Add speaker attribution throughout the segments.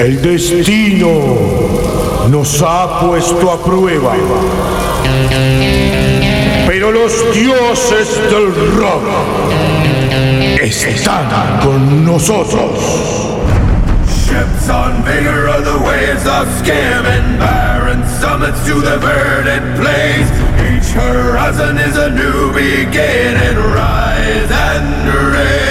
Speaker 1: El destino nos ha puesto a prueba. Pero los dioses del rock están con nosotros.
Speaker 2: Ships on vigor of the waves of skim and barren summits to the verdant plains. Each horizon is a new beginning. Rise and.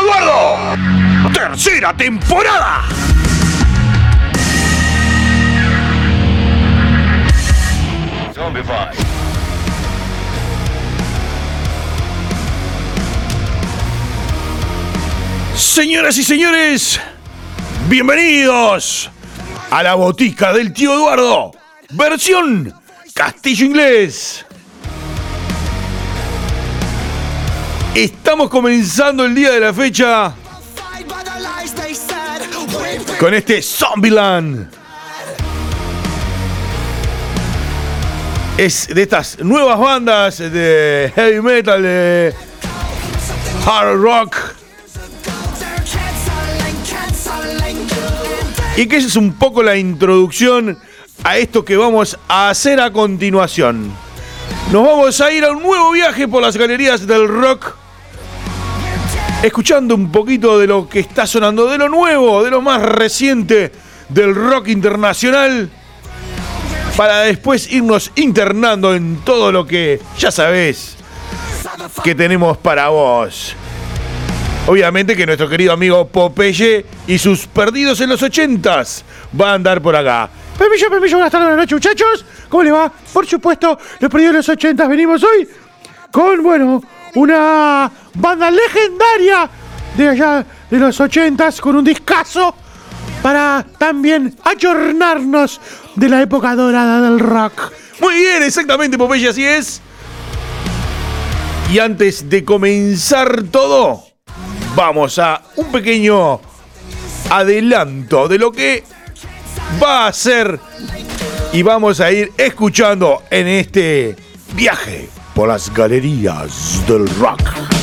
Speaker 1: Eduardo. Tercera temporada. Señoras y señores, bienvenidos a la botica del tío Eduardo, versión castillo inglés. Estamos comenzando el día de la fecha con este Zombieland. Es de estas nuevas bandas de heavy metal, de hard rock. Y que es un poco la introducción a esto que vamos a hacer a continuación. Nos vamos a ir a un nuevo viaje por las galerías del rock escuchando un poquito de lo que está sonando, de lo nuevo, de lo más reciente del rock internacional, para después irnos internando en todo lo que ya sabés que tenemos para vos. Obviamente que nuestro querido amigo Popeye y sus perdidos en los ochentas va a andar por acá. Permiso, permiso, buenas tardes, buenas noches, muchachos. ¿Cómo le va? Por supuesto, los perdidos en los ochentas venimos hoy con, bueno, una banda legendaria de allá de los ochentas con un discazo para también ayornarnos de la época dorada del rock. Muy bien, exactamente, Popeye, así es. Y antes de comenzar todo, vamos a un pequeño adelanto de lo que va a ser y vamos a ir escuchando en este viaje por las galerías del rock.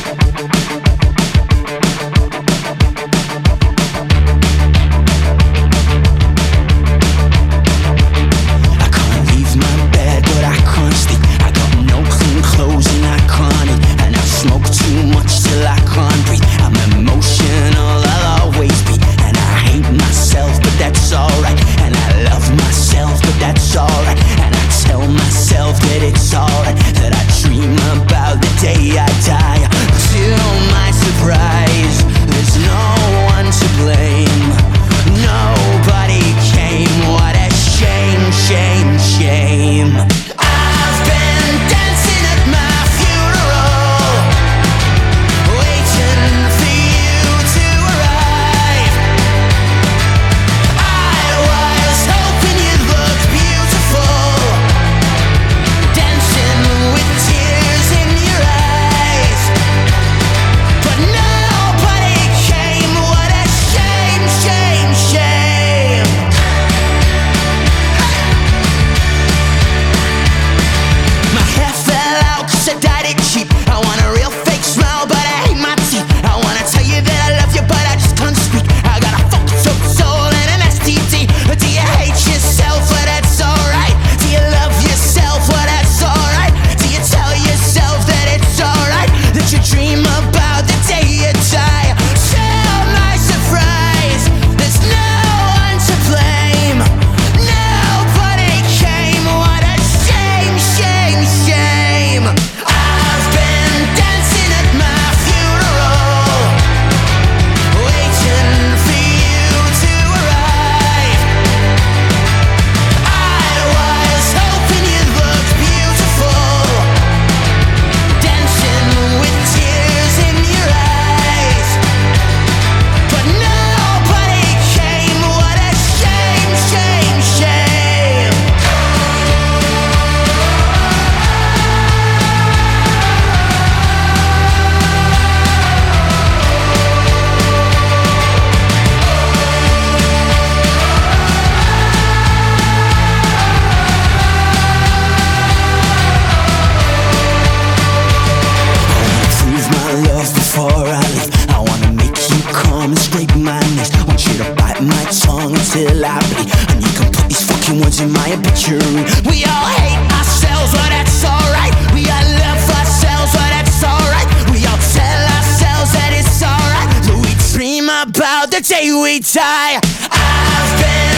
Speaker 3: About the day we die. I've been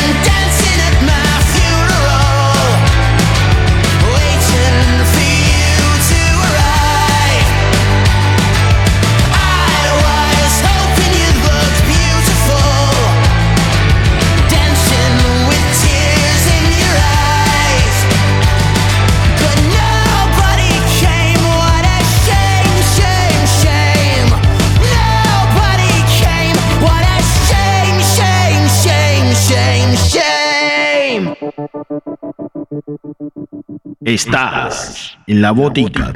Speaker 1: Estás en la botica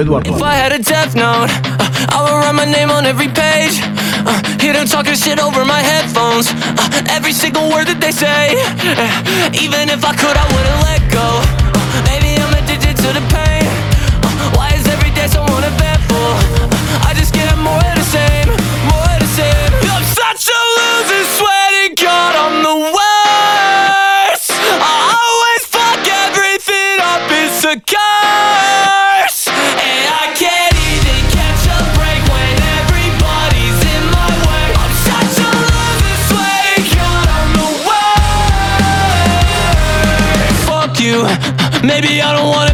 Speaker 1: Eduardo.
Speaker 4: If I had a death note, uh, I would write my name on every page. Uh, hear them talking shit over my headphones. Uh, every single word that they say. Uh, even if I could, I wouldn't let go. Uh, maybe I'm addicted to the pain. Uh, why is every day I just get more of the same, more of the same. I'm such a loser, swear to God, I'm the. Maybe I don't wanna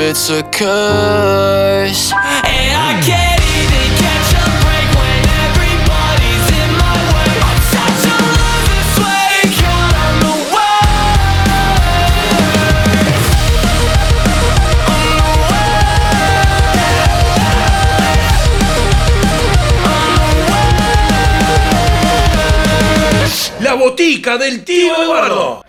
Speaker 4: it's a curse. And I can't
Speaker 1: La botica del tío Eduardo.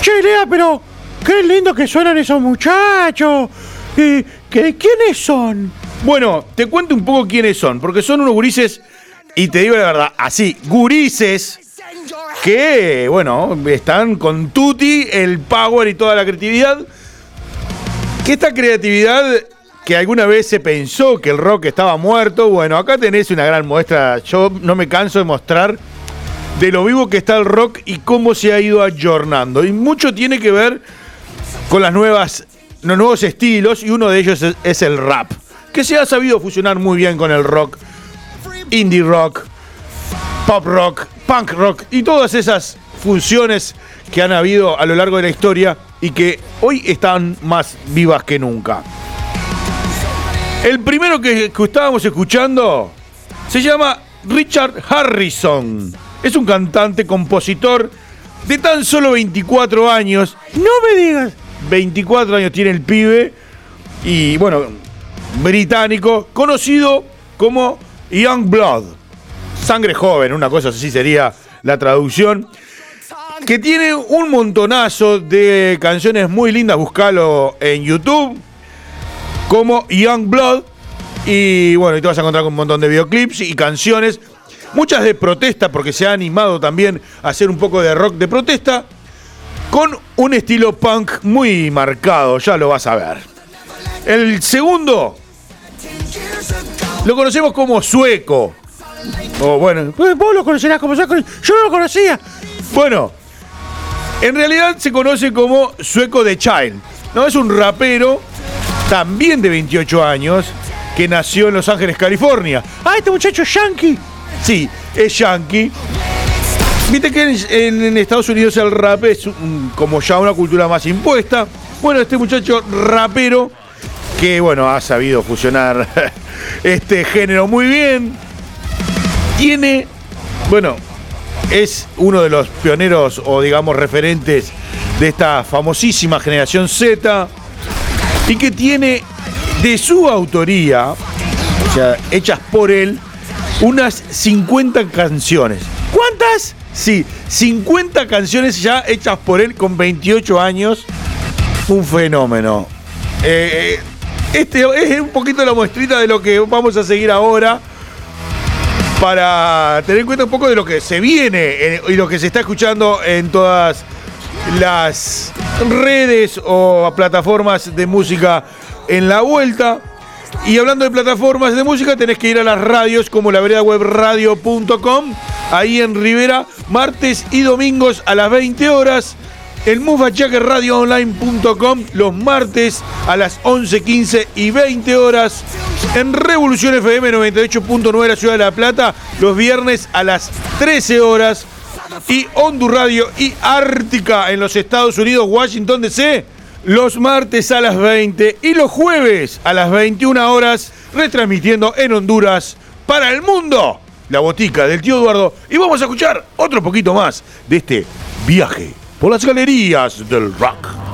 Speaker 5: Che, Lea, pero qué lindo que suenan esos muchachos. ¿Y qué, quiénes son?
Speaker 1: Bueno, te cuento un poco quiénes son, porque son unos gurises, y te digo la verdad, así, gurises que, bueno, están con Tutti, el power y toda la creatividad. Que esta creatividad que alguna vez se pensó que el rock estaba muerto, bueno, acá tenés una gran muestra. Yo no me canso de mostrar de lo vivo que está el rock y cómo se ha ido ayornando. Y mucho tiene que ver con las nuevas, los nuevos estilos, y uno de ellos es, el rap, que se ha sabido fusionar muy bien con el rock, indie rock, pop rock, punk rock y todas esas funciones que han habido a lo largo de la historia y que hoy están más vivas que nunca. El primero que, que estábamos escuchando se llama Richard Harrison. Es un cantante, compositor de tan solo 24 años.
Speaker 5: No me digas.
Speaker 1: 24 años tiene el pibe. Y bueno, británico, conocido como Young Blood. Sangre joven, una cosa así sería la traducción. Que tiene un montonazo de canciones muy lindas, buscalo en YouTube. Como Young Blood. Y bueno, y te vas a encontrar con un montón de videoclips y canciones. Muchas de protesta, porque se ha animado también a hacer un poco de rock de protesta. Con un estilo punk muy marcado, ya lo vas a ver. El segundo lo conocemos como sueco. O bueno,
Speaker 5: Pues vos lo conocerás como yo, yo no lo conocía.
Speaker 1: bueno, en realidad se conoce como Sueco de Child. No, es un rapero también de 28 años que nació en Los Ángeles, California.
Speaker 5: Ah, este muchacho es yankee.
Speaker 1: Sí, es yankee. Viste que en, Estados Unidos el rap es como ya una cultura más impuesta. Bueno, este muchacho rapero, que bueno, ha sabido fusionar este género muy bien, tiene, bueno, es uno de los pioneros o digamos referentes de esta famosísima generación Z y que tiene de su autoría, o sea, hechas por él, unas 50 canciones. Sí, 50 canciones ya hechas por él con 28 años. Un fenómeno. Eh, este es un poquito la muestrita de lo que vamos a seguir ahora para tener en cuenta un poco de lo que se viene eh, y lo que se está escuchando en todas las redes o plataformas de música en la vuelta. Y hablando de plataformas de música, tenés que ir a las radios como la radio.com, ahí en Rivera, martes y domingos a las 20 horas. En radioonline.com los martes a las 11, 15 y 20 horas. En Revolución FM 98.9 la Ciudad de La Plata los viernes a las 13 horas. Y Hondu Radio y Ártica en los Estados Unidos, Washington DC, los martes a las 20 y los jueves a las 21 horas, retransmitiendo en Honduras para el mundo la botica del tío Eduardo. Y vamos a escuchar otro poquito más de este viaje por las galerías del rock.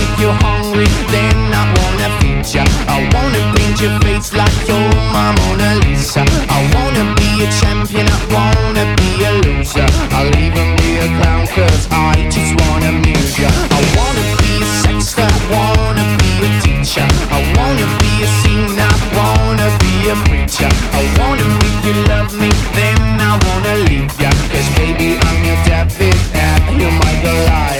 Speaker 6: make you hungry, then I wanna feed ya. I wanna paint your face like you're my Mona Lisa. I wanna be a champion, I wanna be a loser. I'll even be a clown, cause I just wanna amuse ya. I wanna be a sexter, I wanna be a teacher. I wanna be a singer, I wanna be a preacher. I wanna make you love me, then I wanna leave ya. Cause baby, I'm your David, and you're my Goliath.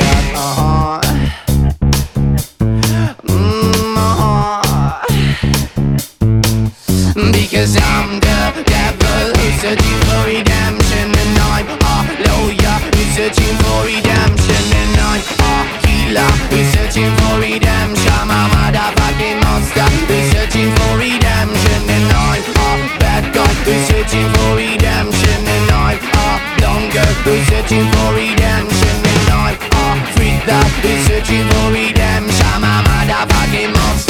Speaker 6: Because I'm the devil. Who's searching for redemption And I'm a lawyer. Who's searching for redemption And I'm a healer. Who's searching for redemption. I'm a motherfucking monster. Who's searching for redemption And I'm a bad guy. Who's searching for redemption And I'm a blonde girl who's searching for redemption And I'm a freak that who's searching for redemption. I'm a motherfucking monster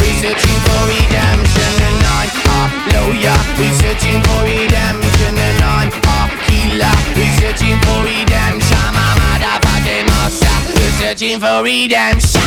Speaker 6: who's searching for redemption And I'm a lawyer, who's searching for redemption And I'm a healer, who's searching for redemption. I'm a motherfucking monster, who's searching for redemption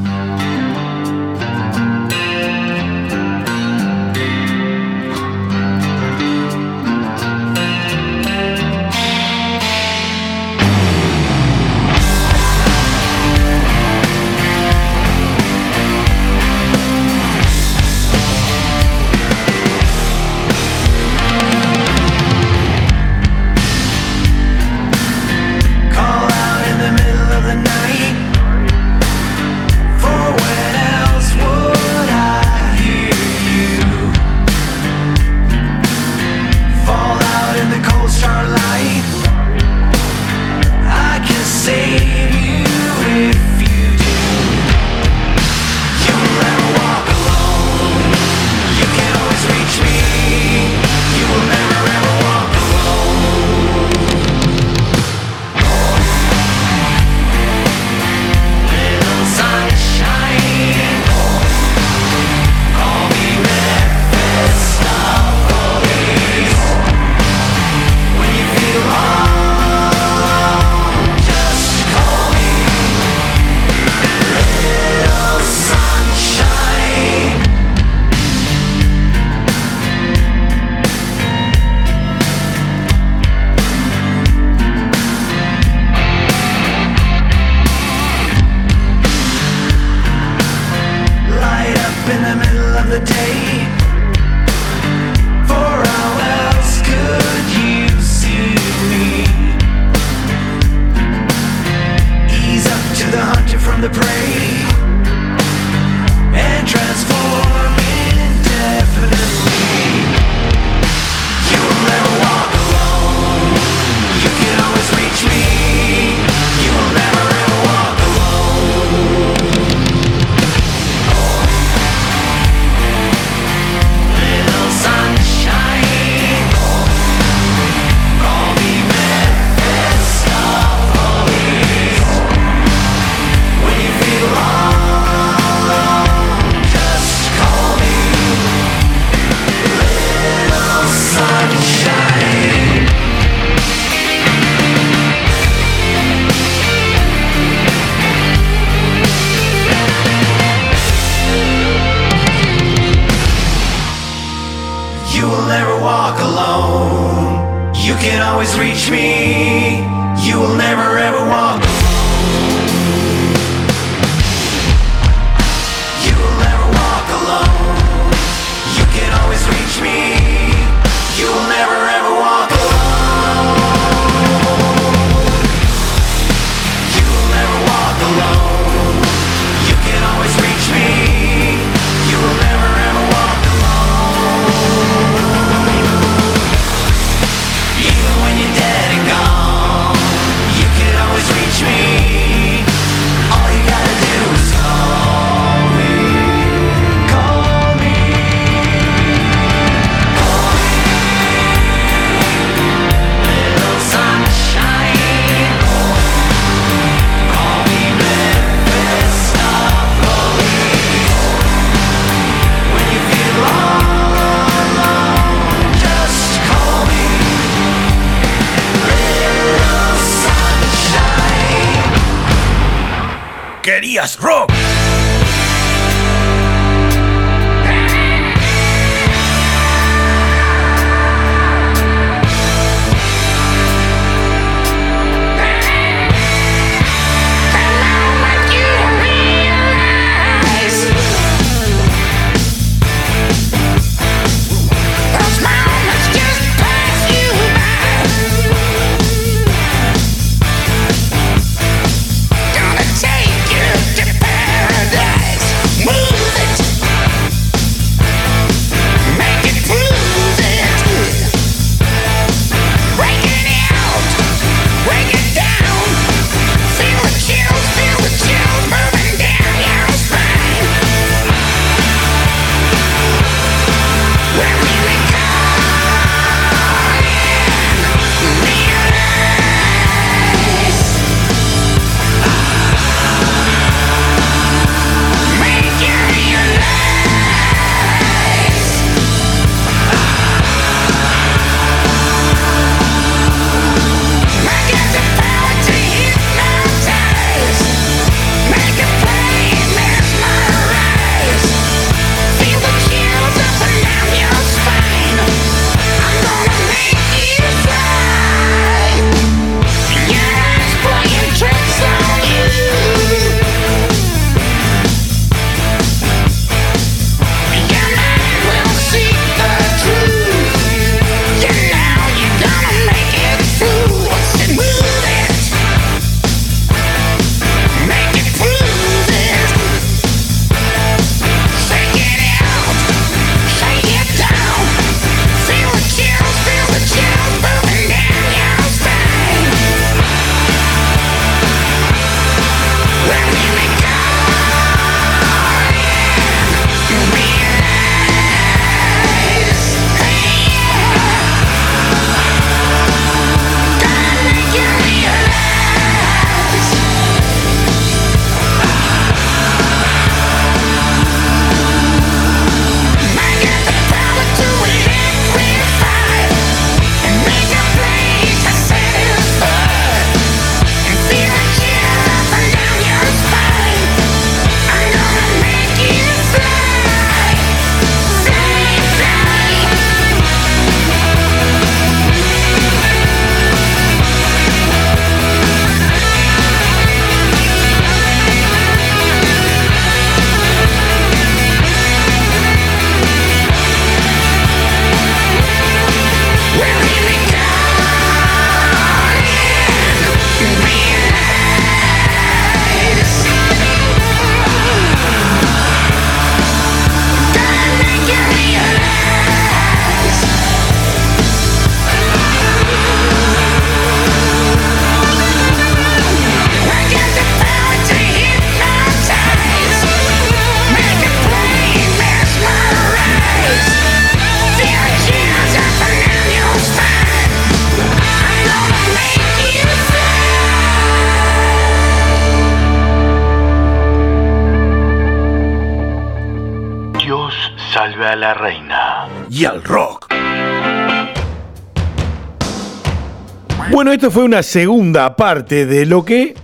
Speaker 1: Bueno, esto fue una segunda parte de lo que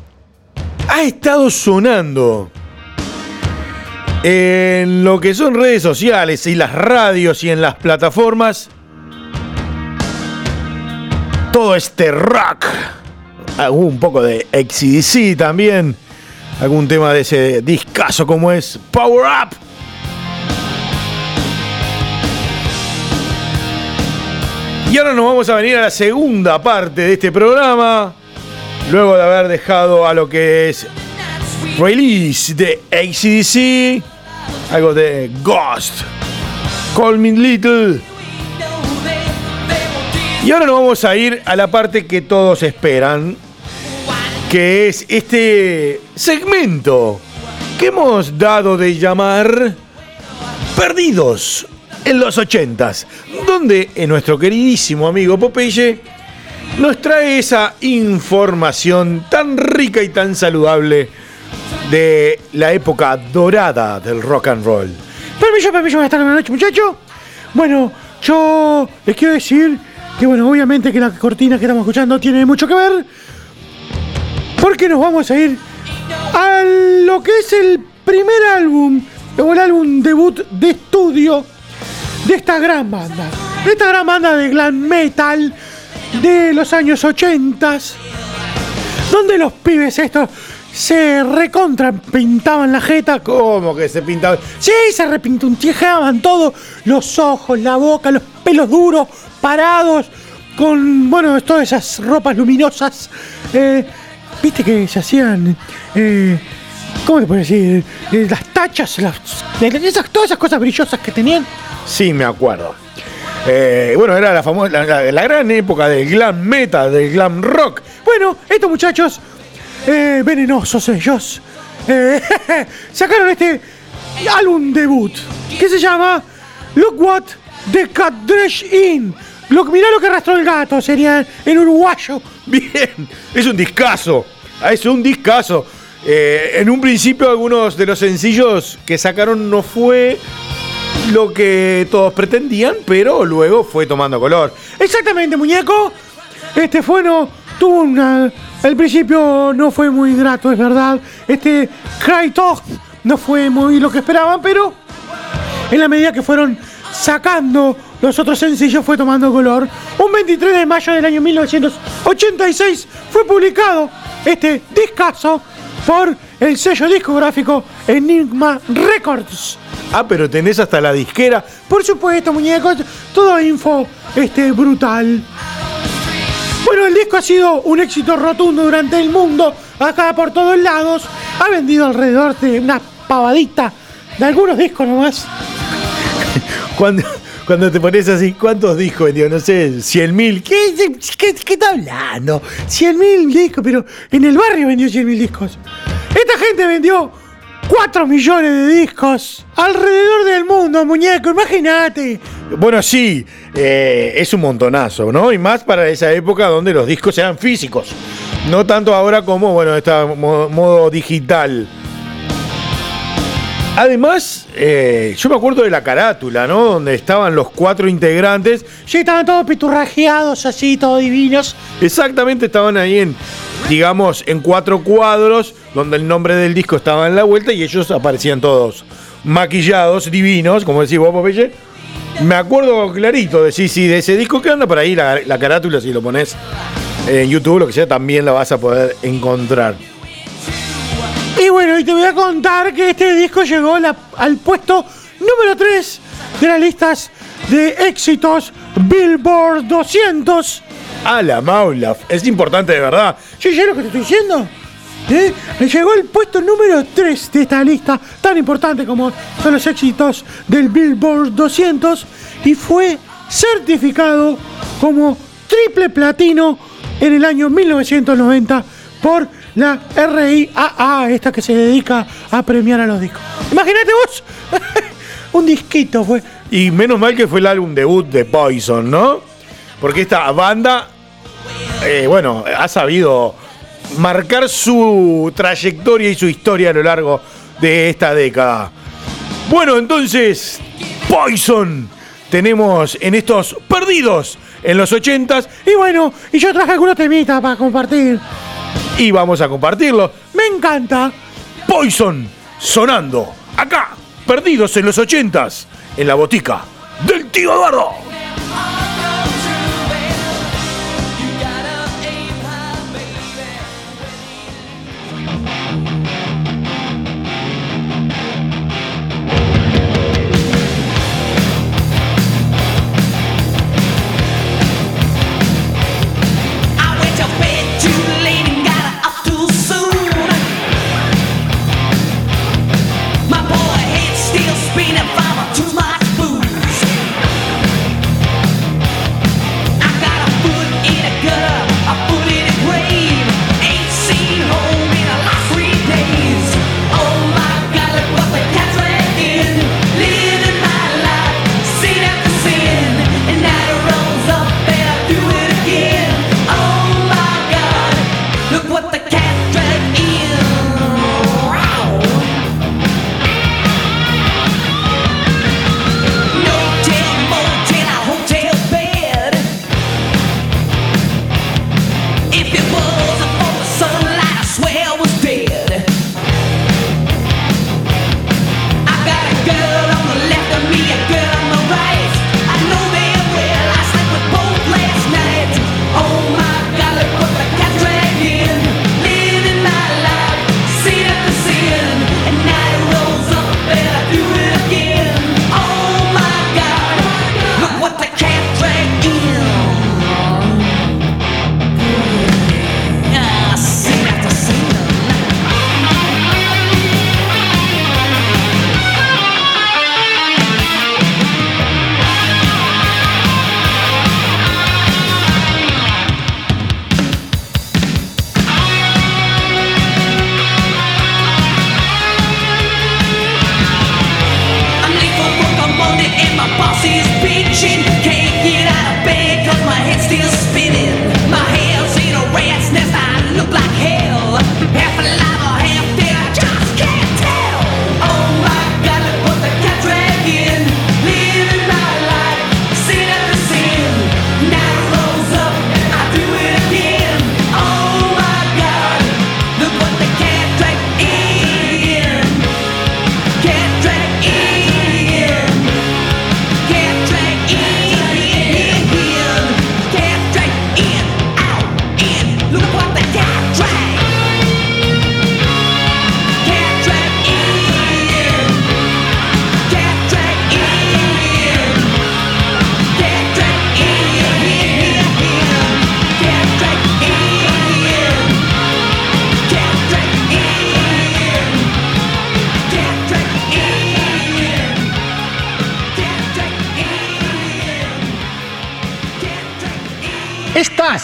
Speaker 1: ha estado sonando en lo que son redes sociales y las radios y en las plataformas. Todo este rock. Algún poco de XDC también. Algún tema de ese discazo como es Power Up. Y ahora nos vamos a venir a la segunda parte de este programa. Luego de haber dejado a lo que es release de ACDC, algo de Ghost, Call Me Little. Y ahora nos vamos a ir a la parte que todos esperan, que es este segmento que hemos dado de llamar Perdidos en los ochentas, donde eh, nuestro queridísimo amigo Popeye nos trae esa información tan rica y tan saludable de la época dorada del rock and roll.
Speaker 5: Permiso, permiso, buenas tardes, buenas noches, muchachos. Bueno, yo les quiero decir que, bueno, obviamente que la cortina que estamos escuchando tiene mucho que ver. Porque nos vamos a ir a lo que es el primer álbum, o el álbum debut de estudio de esta gran banda. De esta gran banda de glam metal de los años 80 donde los pibes estos se recontra pintaban la jeta.
Speaker 1: ¿Cómo que se pintaba?
Speaker 5: Sí, se repintuntejaban todo, los ojos, la boca, los pelos duros, parados, con, bueno, todas esas ropas luminosas. Eh, Viste que se hacían, eh, ¿cómo te puedo decir? Eh, las tachas, las, esas, todas esas cosas brillosas que tenían.
Speaker 1: Sí, me acuerdo. Eh, bueno, era la famosa, la, gran época del glam metal, del glam rock.
Speaker 5: Bueno, estos muchachos, eh, venenosos ellos, eh, sacaron este álbum debut que se llama Look What the Cat Dresh In. Lo, mirá lo que arrastró el gato, sería en uruguayo.
Speaker 1: Bien, es un discazo. Es un discazo. Eh, en un principio algunos de los sencillos que sacaron no fue lo que todos pretendían, pero luego fue tomando color.
Speaker 5: Exactamente, muñeco. Este fue no tuvo una. Al principio no fue muy grato, es verdad. Este Cry Talk no fue muy lo que esperaban, pero en la medida que fueron sacando los otros sencillos fue tomando color. Un 23 de mayo del año 1986 fue publicado este discazo por el sello discográfico Enigma Records.
Speaker 1: Ah, pero tenés hasta la disquera.
Speaker 5: Por supuesto, muñecos, todo info este, brutal. Bueno, el disco ha sido un éxito rotundo durante el mundo, acá por todos lados. Ha vendido alrededor de una pavadita de algunos discos nomás.
Speaker 1: Cuando, cuando te pones así, ¿cuántos discos vendió? No sé, 100 mil.
Speaker 5: ¿Qué, qué, está hablando? 100 mil discos, pero en el barrio vendió 100 mil discos. Esta gente vendió 4 millones de discos alrededor del mundo, muñeco, imagínate.
Speaker 1: Bueno, sí, eh, es un montonazo, ¿no? Y más para esa época donde los discos eran físicos. No tanto ahora como, bueno, modo, modo digital. Además, eh, yo me acuerdo de la carátula, ¿no? Donde estaban los cuatro integrantes.
Speaker 5: Sí, estaban todos piturrajeados así, todos divinos.
Speaker 1: Exactamente, estaban ahí en, digamos, en cuatro cuadros, donde el nombre del disco estaba en la vuelta y ellos aparecían todos maquillados, divinos, como decís vos, Popeye. Me acuerdo clarito de sí, sí, de ese disco que anda por ahí, la, la carátula, si lo pones en YouTube, lo que sea, también la vas a poder encontrar.
Speaker 5: Y te voy a contar que este disco llegó la- al puesto número 3 de las listas de éxitos Billboard 200.
Speaker 1: A la maula, es importante de verdad.
Speaker 5: ¿Sí, ya lo que te estoy diciendo? ¿Eh? Llegó al puesto número 3 de esta lista tan importante como son los éxitos del Billboard 200 y fue certificado como triple platino en el año 1990 por la RIAA, esta que se dedica a premiar a los discos. Imagínate vos, un disquito fue.
Speaker 1: Y menos mal que fue el álbum debut de Poison, ¿no? Porque esta banda, eh, bueno, ha sabido marcar su trayectoria y su historia a lo largo de esta década. Bueno, entonces, Poison tenemos en estos perdidos en los 80s
Speaker 5: Y bueno, y yo traje algunos temitas para compartir.
Speaker 1: Y vamos a compartirlo.
Speaker 5: Me encanta.
Speaker 1: Poison sonando acá, perdidos en los 80s, en la botica del tío Eduardo.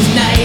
Speaker 1: Tonight.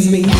Speaker 1: to me.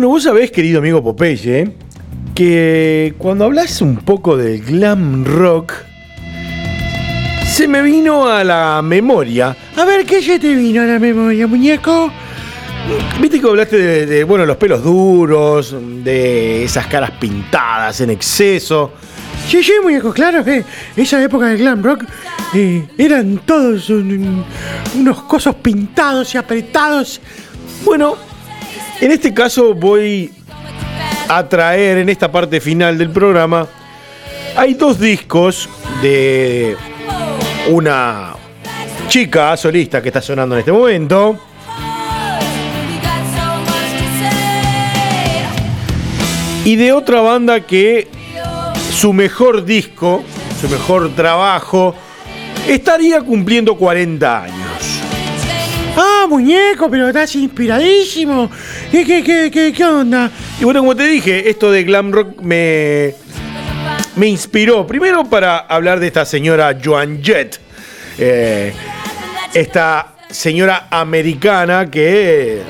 Speaker 1: Bueno, vos sabés, querido amigo Popeye, que cuando hablas un poco del glam rock, se me vino a la memoria.
Speaker 5: A ver, ¿qué se te vino a la memoria, muñeco?
Speaker 1: Viste que hablaste de, de, bueno, los pelos duros, de esas caras pintadas en exceso.
Speaker 5: Sí, sí, muñeco, claro que esa época del glam rock eh, eran todos un- unos cosos pintados y apretados.
Speaker 1: Bueno, en este caso voy a traer en esta parte final del programa. Hay dos discos de una chica solista que está sonando en este momento. Y de otra banda que su mejor disco, su mejor trabajo, estaría cumpliendo 40 años.
Speaker 5: Ah, muñeco, pero estás inspiradísimo. ¿Qué, qué, qué, qué, qué onda?
Speaker 1: Y bueno, como te dije, esto de glam rock me, me inspiró. Primero para hablar de esta señora Joan Jett. Eh, esta señora americana que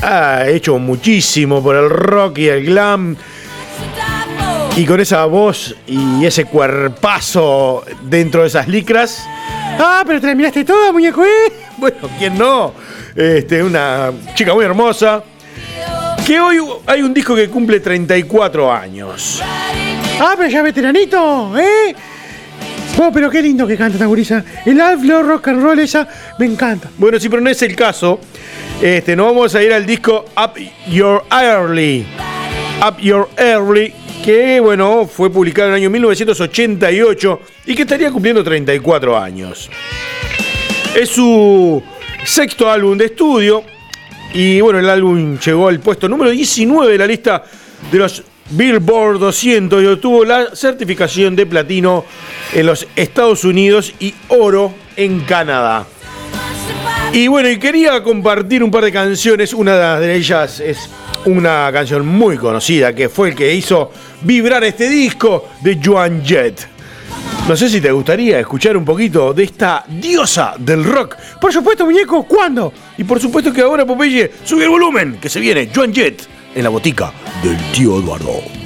Speaker 1: ha hecho muchísimo por el rock y el glam. Y con esa voz y ese cuerpazo dentro de esas licras.
Speaker 5: Ah, pero te la miraste toda, muñeco, ¿eh?
Speaker 1: Bueno, ¿quién no? Este, una chica muy hermosa. Que hoy hay un disco que cumple 34 años.
Speaker 5: Ah, pero ya veteranito, ¿eh? Oh, pero qué lindo que canta esta gurisa. El outlaw rock and roll esa me encanta.
Speaker 1: Bueno, sí, pero no es el caso. Este, nos vamos a ir al disco Up Your Early. Up Your Early, que bueno, fue publicado en el año 1988 y que estaría cumpliendo 34 años. Es su sexto álbum de estudio y bueno, el álbum llegó al puesto número 19 de la lista de los Billboard 200 y obtuvo la certificación de platino en los Estados Unidos y oro en Canadá. Y bueno, y quería compartir un par de canciones. Una de ellas es una canción muy conocida que fue el que hizo vibrar este disco de Joan Jett. No sé si te gustaría escuchar un poquito de esta diosa del rock.
Speaker 5: Por supuesto, muñeco, ¿cuándo?
Speaker 1: Y por supuesto que ahora, Popeye, sube el volumen, que se viene Joan Jett en la botica del tío Eduardo.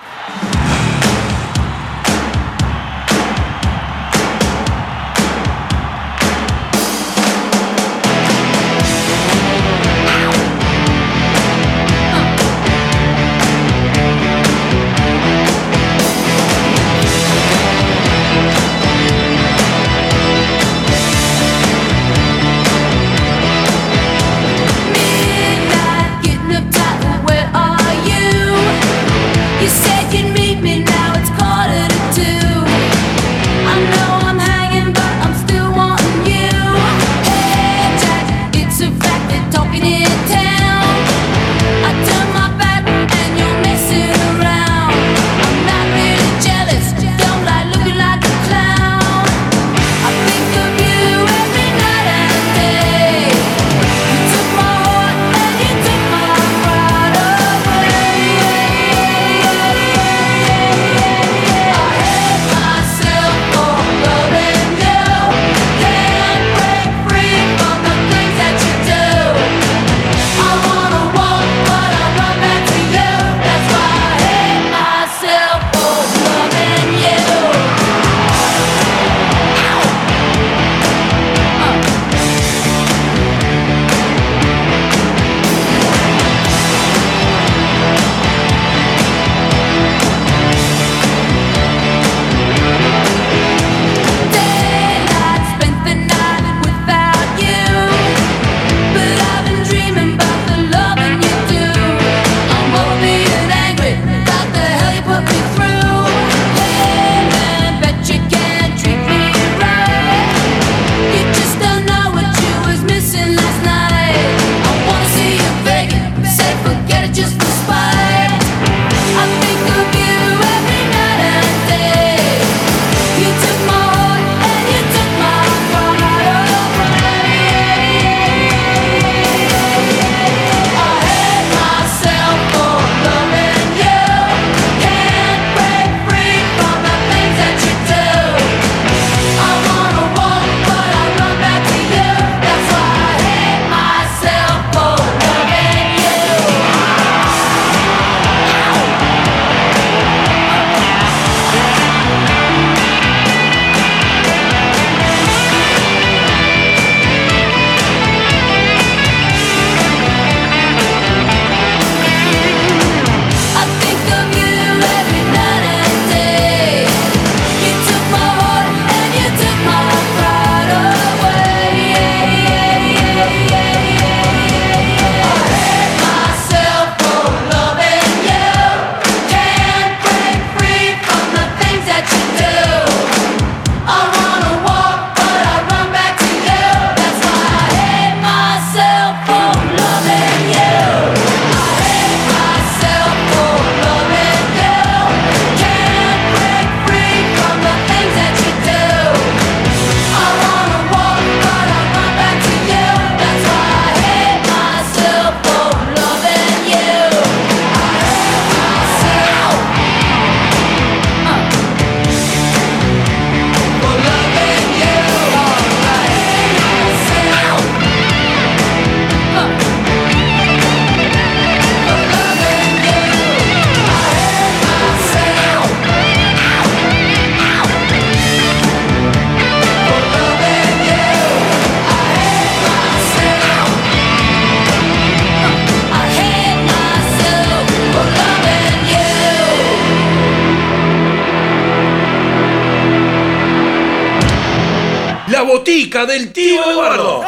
Speaker 1: Del tío Eduardo.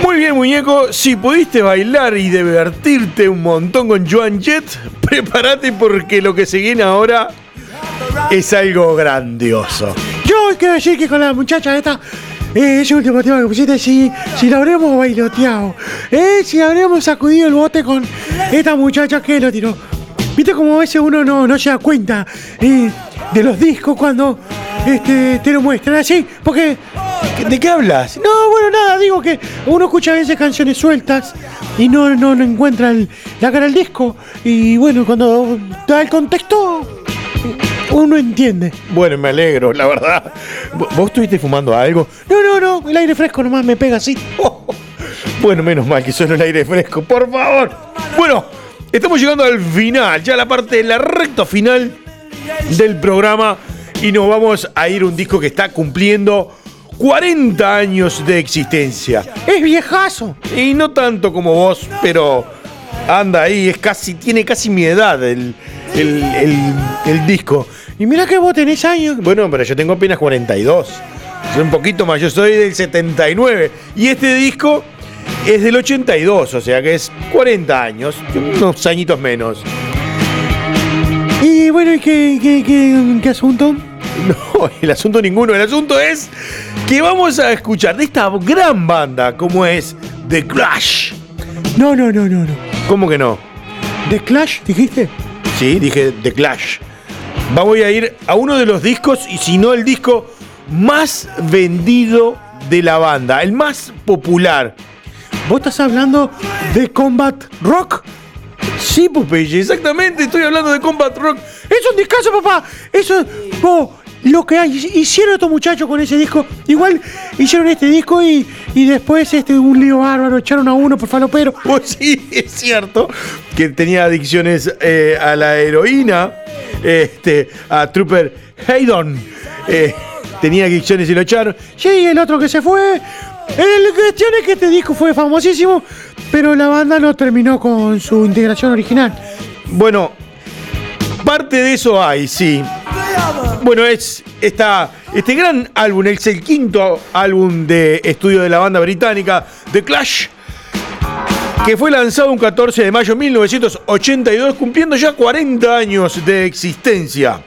Speaker 1: Muy bien, muñeco. Si pudiste bailar y divertirte un montón con Joan Jett, prepárate porque lo que se viene ahora es algo grandioso.
Speaker 5: Yo quiero decir que con la muchacha esta, eh, ese último tema que pusiste, si, si lo habremos bailoteado, eh, si habremos sacudido el bote con esta muchacha que lo tiró. Viste como a veces uno no, no se da cuenta eh, de los discos cuando este, te lo muestran así, porque...
Speaker 1: ¿De qué hablas?
Speaker 5: No, bueno, nada, digo que uno escucha a veces canciones sueltas y no, no, no encuentra el- la cara del disco. Y bueno, cuando da el contexto, uno entiende.
Speaker 1: Bueno, me alegro, la verdad. ¿Vo- ¿Vos estuviste fumando algo?
Speaker 5: No, no, no, el aire fresco nomás me pega así.
Speaker 1: Bueno, menos mal que solo el aire fresco, por favor. Bueno, estamos llegando al final, ya la parte, la recta final del programa. Y nos vamos a ir un disco que está cumpliendo 40 años de existencia.
Speaker 5: Es viejazo.
Speaker 1: Y no tanto como vos, pero anda ahí, es casi, tiene casi mi edad el- el disco.
Speaker 5: Y mira que vos tenés años.
Speaker 1: Bueno, pero yo tengo apenas 42. Soy un poquito más, yo soy del 79. Y este disco es del 82, o sea que es 40 años, unos añitos menos.
Speaker 5: Y bueno, ¿y qué, qué, qué, qué asunto?
Speaker 1: No, el asunto ninguno. El asunto es que vamos a escuchar de esta gran banda como es The Clash.
Speaker 5: No, no, no, no, no.
Speaker 1: ¿Cómo que no?
Speaker 5: ¿The Clash dijiste?
Speaker 1: Sí, dije The Clash. Vamos a ir a uno de los discos, y si no el disco más vendido de la banda, el más popular.
Speaker 5: ¿Vos estás hablando de Combat Rock?
Speaker 1: Sí, Popeye, exactamente, estoy hablando de Combat Rock.
Speaker 5: Es un discazo, papá. Eso, vos, lo que hay- hicieron estos muchachos con ese disco. Igual hicieron este disco y, y después este un lío bárbaro, echaron a uno por falopero.
Speaker 1: Pues sí, es cierto que tenía adicciones eh, a la heroína, este, a Trooper Haydon. eh, tenía adicciones y lo echaron.
Speaker 5: Sí, el otro que se fue. El cuestión es que este disco fue famosísimo, pero la banda no terminó con su integración original.
Speaker 1: Bueno, parte de eso hay, sí. Bueno, es esta, este gran álbum, es el quinto álbum de estudio de la banda británica, The Clash, que fue lanzado un 14 de mayo de 1982, cumpliendo ya 40 años de existencia.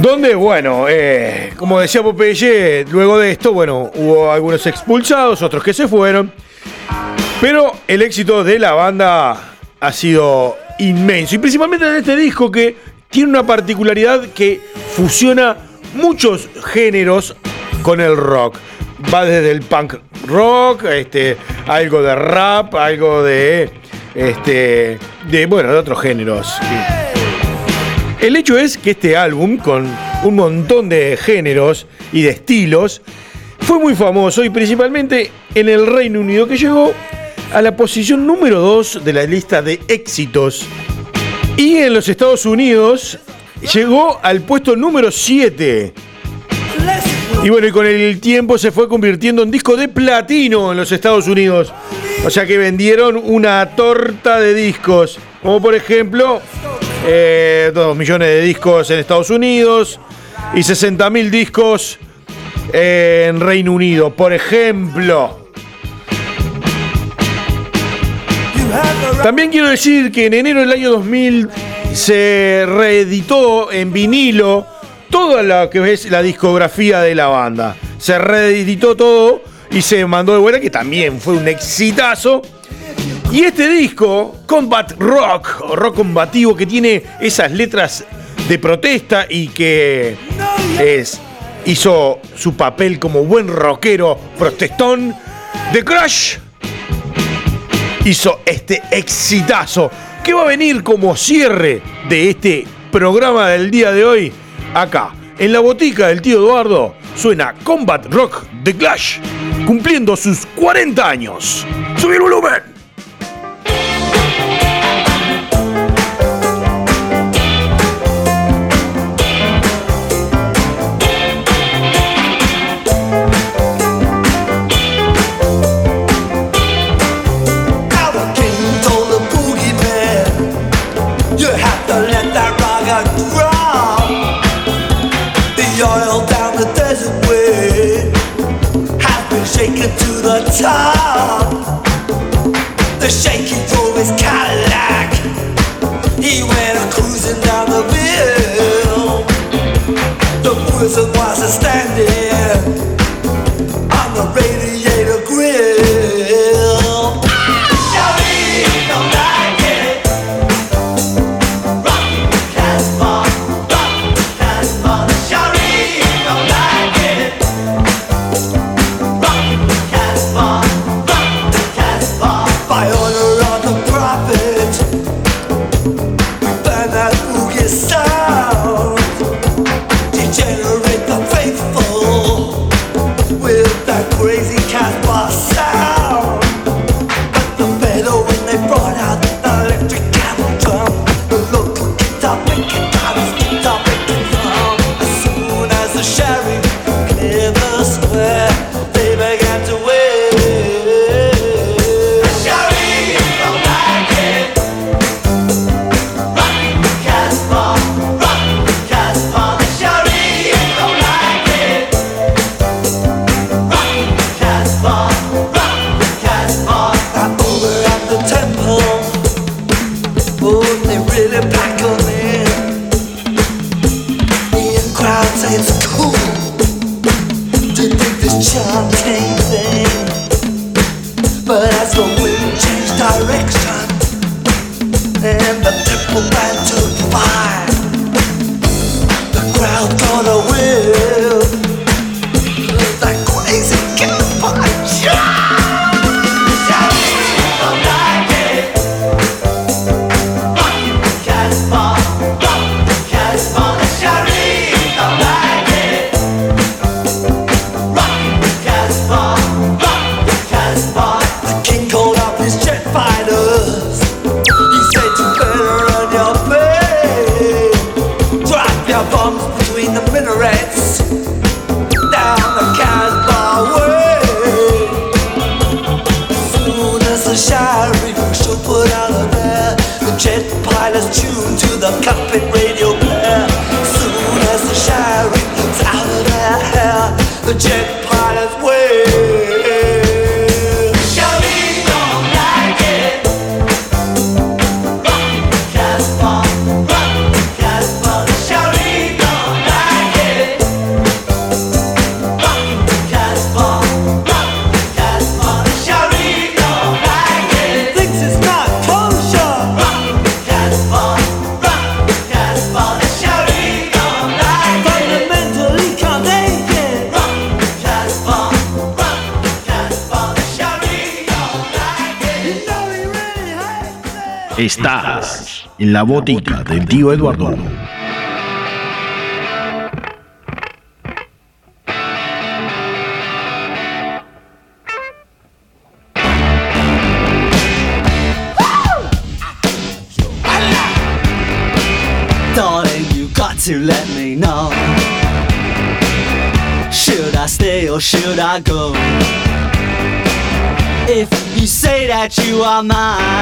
Speaker 1: Donde, bueno, eh, como decía Popeye, luego de esto, bueno, hubo algunos expulsados, otros que se fueron. Pero el éxito de la banda ha sido inmenso. Y principalmente en este disco que tiene una particularidad que fusiona muchos géneros con el rock. Va desde el punk rock, este, algo de rap, algo de. Este. de. bueno, de otros géneros. El hecho es que este álbum, con un montón de géneros y de estilos, fue muy famoso y principalmente en el Reino Unido, que llegó a la posición número 2 de la lista de éxitos. Y en los Estados Unidos llegó al puesto número 7. Y bueno, y con el tiempo se fue convirtiendo en disco de platino en los Estados Unidos. O sea que vendieron una torta de discos. Como por ejemplo, eh, 2 millones de discos en Estados Unidos y 60 mil discos en Reino Unido, por ejemplo. También quiero decir que en enero del año 2000 se reeditó en vinilo toda la que es la discografía de la banda. Se reeditó todo y se mandó de vuelta, que también fue un exitazo. Y este disco, Combat Rock, o rock combativo, que tiene esas letras de protesta y que hizo su papel como buen rockero protestón, The Crash hizo este exitazo que va a venir como cierre de este programa del día de hoy. Acá, en la botica del tío Eduardo, suena Combat Rock The Clash, cumpliendo sus 40 años. ¡Subir volumen!
Speaker 7: The wizard was a standing
Speaker 8: en la botica del tío Eduardo.
Speaker 6: To let me know. Should I stay or should I go? If you say that you are mine,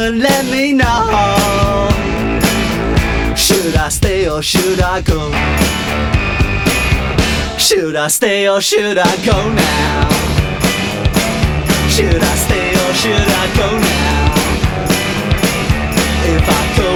Speaker 6: and let me know. Should I stay or should I go? Should I stay or should I go now? Should I stay or should I go now? If I go,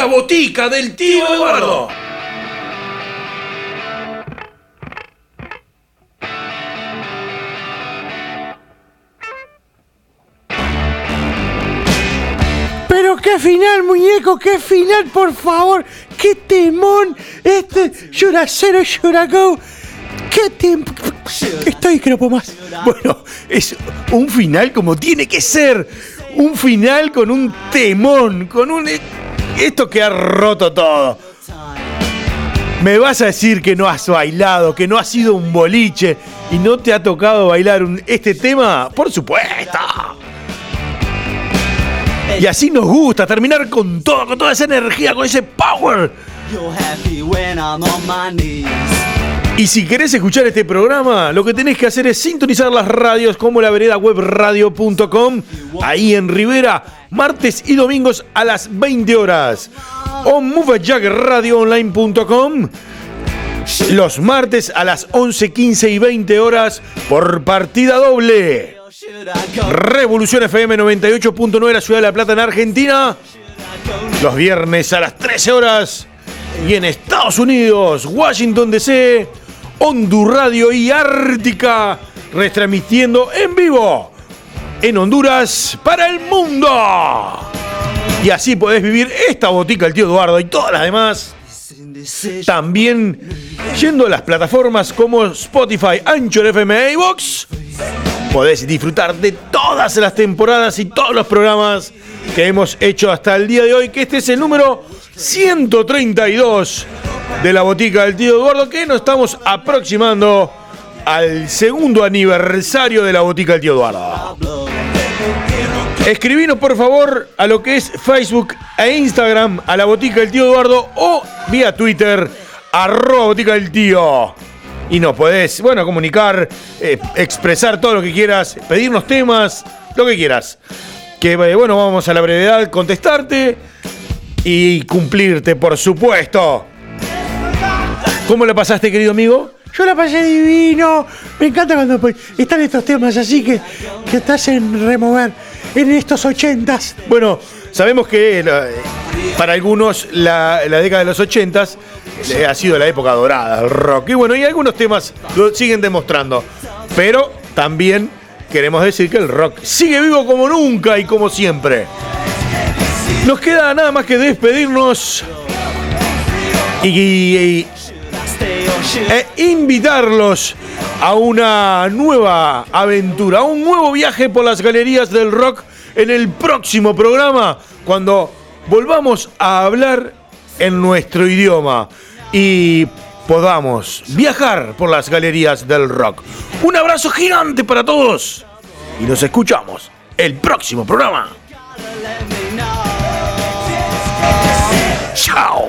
Speaker 1: La botica del tío Eduardo.
Speaker 5: Pero qué final, muñeco, qué final, por favor. Qué temón. Este llora cero, llora go. Qué tiempo. Estoy que no puedo más.
Speaker 1: Bueno, es un final como tiene que ser. Un final con un temón, con un... Esto que ha roto todo. Me vas a decir que no has bailado, que no has sido un boliche y no te ha tocado bailar este tema. Por supuesto. Y así nos gusta terminar con todo, con toda esa energía, con ese power. Y si querés escuchar este programa, lo que tenés que hacer es sintonizar las radios como la vereda web radio.com, ahí en Rivera, martes y domingos a las 20 horas. O movejackradioonline.com, los martes a las 11, 15 y 20 horas por partida doble. Revolución FM 98.9 de la Ciudad de La Plata en Argentina. Los viernes a las 13 horas. Y en Estados Unidos, Washington DC, Hondur Radio y Ártica, retransmitiendo en vivo en Honduras para el mundo. Y así podés vivir esta botica el tío Eduardo y todas las demás. También yendo a las plataformas como Spotify, Anchor FM e iVoox, podés disfrutar de todas las temporadas y todos los programas que hemos hecho hasta el día de hoy, que este es el número 132 de la botica del tío Eduardo, que nos estamos aproximando al segundo aniversario de la botica del tío Eduardo. Escribinos por favor a lo que es Facebook e Instagram, a la botica del tío Eduardo o vía Twitter, arroba botica del tío. Y nos podés, bueno, comunicar, eh, expresar todo lo que quieras, pedirnos temas, lo que quieras. Que eh, bueno, vamos a la brevedad, contestarte y cumplirte, por supuesto. ¿Cómo la pasaste, querido amigo?
Speaker 5: Yo la pasé divino. Me encanta cuando pues, están estos temas así que, que te hacen remover en estos ochentas.
Speaker 1: Bueno, sabemos que la- para algunos la, la década de los ochentas eh, ha sido la época dorada del rock. Y bueno, y algunos temas lo siguen demostrando. Pero también queremos decir que el rock sigue vivo como nunca y como siempre. Nos queda nada más que despedirnos y, y- e invitarlos a una nueva aventura, a un nuevo viaje por las galerías del rock en el próximo programa, cuando volvamos a hablar en nuestro idioma y podamos viajar por las galerías del rock. Un abrazo gigante para todos y nos escuchamos el próximo programa. Chao.